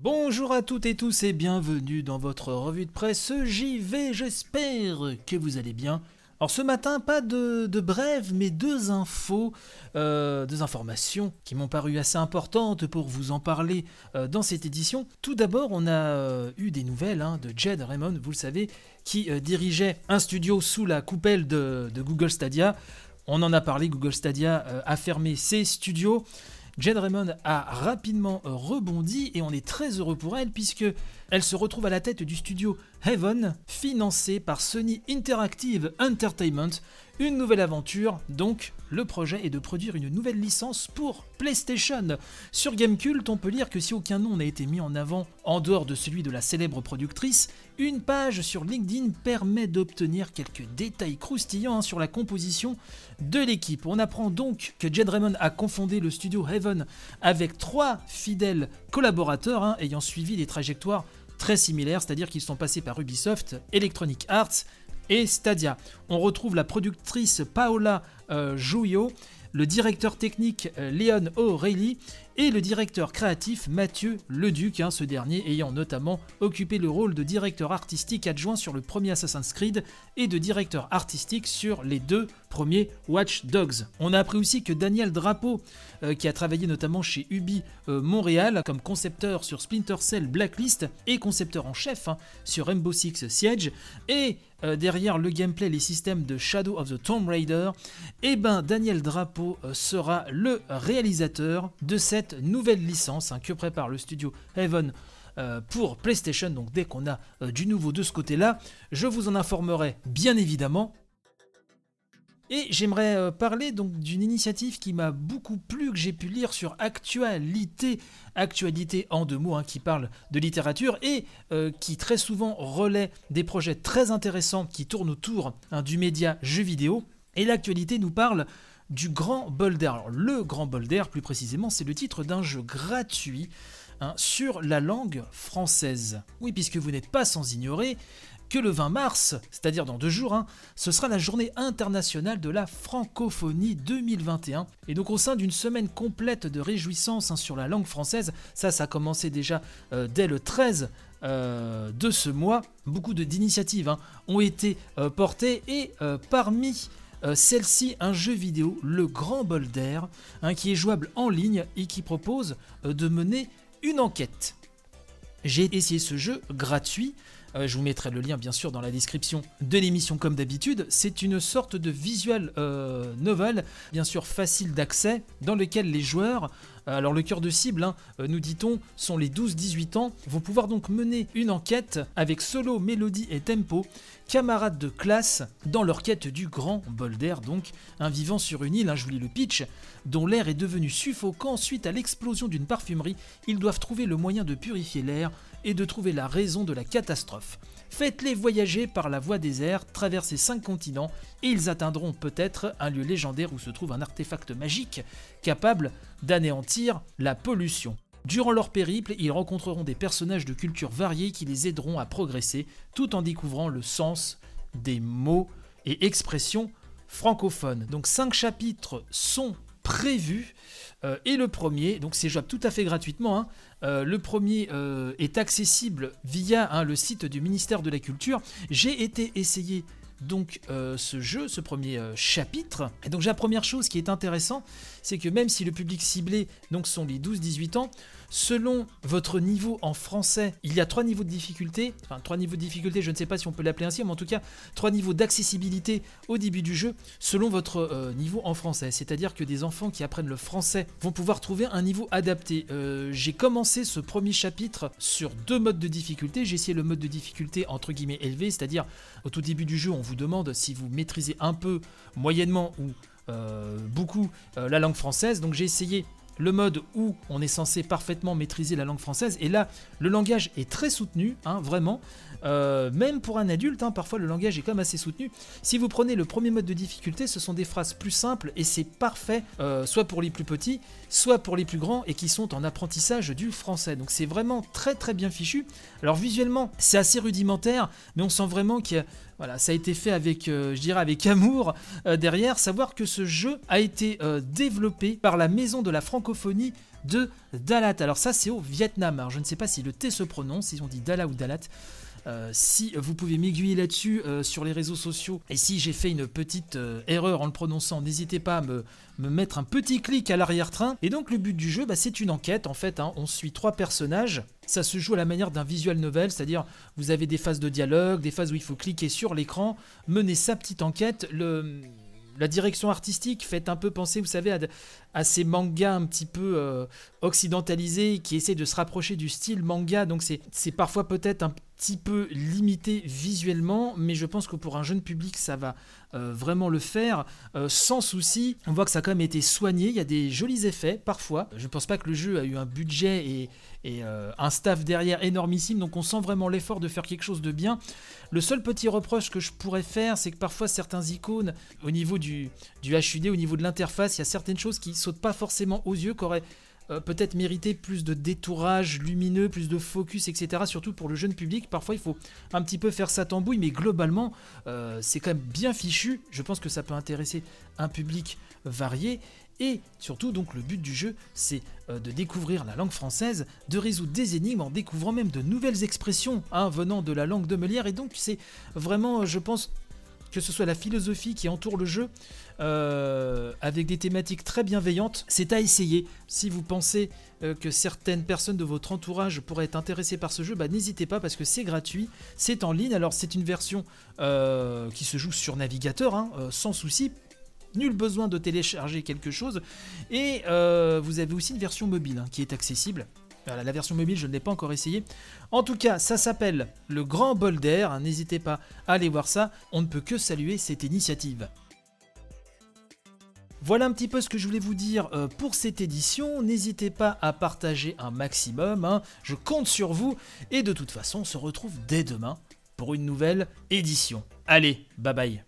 Bonjour à toutes et tous et bienvenue dans votre revue de presse JV, j'espère que vous allez bien. Alors ce matin, pas de, de brève, mais deux infos, euh, deux informations qui m'ont paru assez importantes pour vous en parler euh, dans cette édition. Tout d'abord, on a euh, eu des nouvelles hein, de Jed Raymond, vous le savez, qui dirigeait un studio sous la coupelle de, Google Stadia. On en a parlé, Google Stadia a fermé ses studios. Jed Raymond a rapidement euh, rebondi et on est très heureux pour elle puisque elle se retrouve à la tête du studio Heaven, financé par Sony Interactive Entertainment. Une nouvelle aventure, donc le projet est de produire une nouvelle licence pour PlayStation. Sur Gamecult, on peut lire que si aucun nom n'a été mis en avant en dehors de celui de la célèbre productrice, une page sur LinkedIn permet d'obtenir quelques détails croustillants hein, sur la composition de l'équipe. On apprend donc que Jed Raymond a confondé le studio Heaven avec trois fidèles collaborateurs hein, ayant suivi des trajectoires très similaires, c'est-à-dire qu'ils sont passés par Ubisoft, Electronic Arts et Stadia. On retrouve la productrice Paola euh, le directeur technique euh, Leon O'Reilly et le directeur créatif Mathieu Leduc, hein, ce dernier ayant notamment occupé le rôle de directeur artistique adjoint sur le premier Assassin's Creed et de directeur artistique sur les deux premiers Watch Dogs. On a appris aussi que Daniel Drapeau, euh, qui a travaillé notamment chez Ubi euh, Montréal comme concepteur sur Splinter Cell Blacklist et concepteur en chef hein, sur Rainbow Six Siege, et euh, derrière le gameplay, les systèmes de Shadow of the Tomb Raider, et ben Daniel Drapeau sera le réalisateur de cette nouvelle licence hein, que prépare le studio Heaven euh, pour PlayStation. Donc dès qu'on a euh, du nouveau de ce côté-là, je vous en informerai bien évidemment. Et j'aimerais euh, parler donc d'une initiative qui m'a beaucoup plu, que j'ai pu lire sur Actualité, Actualité en deux mots, hein, qui parle de littérature et qui très souvent relaie des projets très intéressants qui tournent autour hein, du média jeu vidéo. Et l'actualité nous parle du Grand Bol d'Air. Alors, le Grand Bol d'Air, plus précisément, c'est le titre d'un jeu gratuit hein, sur la langue française. Oui, puisque vous n'êtes pas sans ignorer que le 20 mars, c'est-à-dire dans deux jours, hein, ce sera la journée internationale de la francophonie 2021. Et donc au sein d'une semaine complète de réjouissances hein, sur la langue française, ça, ça a commencé déjà euh, dès le 13 euh, de ce mois, beaucoup d'initiatives ont été euh, portées et parmi euh, celle-ci, un jeu vidéo, le Grand Bol d'Air, hein, qui est jouable en ligne et qui propose euh, de mener une enquête. J'ai essayé ce jeu gratuit. Euh, je vous mettrai le lien bien sûr dans la description de l'émission comme d'habitude. C'est une sorte de visual novel, bien sûr facile d'accès, dans lequel les joueurs, alors le cœur de cible, hein, euh, nous dit-on, sont les 12-18 ans, vont pouvoir donc mener une enquête avec solo, mélodie et tempo, camarades de classe, dans leur quête du grand bol d'air, donc un vivant sur une île, hein, je vous lis le pitch, dont l'air est devenu suffocant suite à l'explosion d'une parfumerie, ils doivent trouver le moyen de purifier l'air et de trouver la raison de la catastrophe. Faites-les voyager par la voie des airs, traverser cinq continents, et ils atteindront peut-être un lieu légendaire où se trouve un artefact magique capable d'anéantir la pollution. Durant leur périple, ils rencontreront des personnages de cultures variées qui les aideront à progresser, tout en découvrant le sens des mots et expressions francophones. Donc cinq chapitres sont prévus. Euh, et le premier, donc c'est jouable tout à fait gratuitement, hein, euh, le premier euh, est accessible via hein, le site du ministère de la Culture. J'ai été essayer donc ce jeu, ce premier chapitre. Et donc la première chose qui est intéressant, c'est que même si le public ciblé donc sont les 12-18 ans, selon votre niveau en français, il y a trois niveaux de difficulté. Enfin, trois niveaux de difficulté, je ne sais pas si on peut l'appeler ainsi, mais en tout cas, trois niveaux d'accessibilité au début du jeu selon votre euh, niveau en français. C'est-à-dire que des enfants qui apprennent le français vont pouvoir trouver un niveau adapté. Euh, J'ai commencé ce premier chapitre sur deux modes de difficulté. J'ai essayé le mode de difficulté entre guillemets élevé, c'est-à-dire au tout début du jeu, on vous demande si vous maîtrisez un peu, moyennement ou euh, beaucoup la langue française. Donc j'ai essayé le mode où on est censé parfaitement maîtriser la langue française. Et là, le langage est très soutenu, hein, vraiment. Euh, même pour un adulte, hein, parfois le langage est quand même assez soutenu. Si vous prenez le premier mode de difficulté, ce sont des phrases plus simples et c'est parfait, euh, soit pour les plus petits, soit pour les plus grands et qui sont en apprentissage du français. Donc c'est vraiment très très bien fichu. Alors visuellement, c'est assez rudimentaire, mais on sent vraiment qu'il y a voilà, ça a été fait avec, euh, je dirais, avec amour euh, derrière. Savoir que ce jeu a été euh, développé par la Maison de la Francophonie de Dalat. Alors ça c'est au Vietnam. Alors je ne sais pas si le T se prononce, si on dit Dala ou Dalat. Euh, si vous pouvez m'aiguiller là-dessus euh, sur les réseaux sociaux, et si j'ai fait une petite euh, erreur en le prononçant, n'hésitez pas à me, mettre un petit clic à l'arrière-train. Et donc le but du jeu, bah, c'est une enquête en fait, hein. on suit trois personnages, ça se joue à la manière d'un visual novel, c'est-à-dire vous avez des phases de dialogue, des phases où il faut cliquer sur l'écran, mener sa petite enquête, la direction artistique fait un peu penser, vous savez, à, ces mangas un petit peu occidentalisés qui essaient de se rapprocher du style manga. Donc c'est parfois peut-être un petit peu limité visuellement, mais je pense que pour un jeune public, ça va euh, vraiment le faire euh, sans souci. On voit que ça a quand même été soigné, il y a des jolis effets parfois. Je ne pense pas que le jeu a eu un budget et, euh, un staff derrière énormissime, donc on sent vraiment l'effort de faire quelque chose de bien. Le seul petit reproche que je pourrais faire, c'est que parfois certains icônes, au niveau du, du HUD, au niveau de l'interface, il y a certaines choses qui sautent pas forcément aux yeux, qu'auraient euh, peut-être mériter plus de détourage lumineux, plus de focus, etc. Surtout pour le jeune public. Parfois, il faut un petit peu faire sa tambouille, mais globalement, euh, c'est quand même bien fichu. Je pense que ça peut intéresser un public varié. Et surtout, donc, le but du jeu, c'est euh, de découvrir la langue française, de résoudre des énigmes en découvrant même de nouvelles expressions hein, venant de la langue de Molière. Et donc, c'est vraiment, je pense, que ce soit la philosophie qui entoure le jeu, euh, avec des thématiques très bienveillantes, c'est à essayer. Si vous pensez euh, que certaines personnes de votre entourage pourraient être intéressées par ce jeu, bah, n'hésitez pas parce que c'est gratuit, c'est en ligne. Alors c'est une version euh, qui se joue sur navigateur, hein, sans souci. Nul besoin de télécharger quelque chose. Et vous avez aussi une version mobile hein, qui est accessible la version mobile, je ne l'ai pas encore essayé. En tout cas, ça s'appelle le Grand Bol. Hein, n'hésitez pas à aller voir ça. On ne peut que saluer cette initiative. Voilà un petit peu ce que je voulais vous dire euh, pour cette édition. N'hésitez pas à partager un maximum. Hein. Je compte sur vous. Et de toute façon, on se retrouve dès demain pour une nouvelle édition. Allez, bye bye.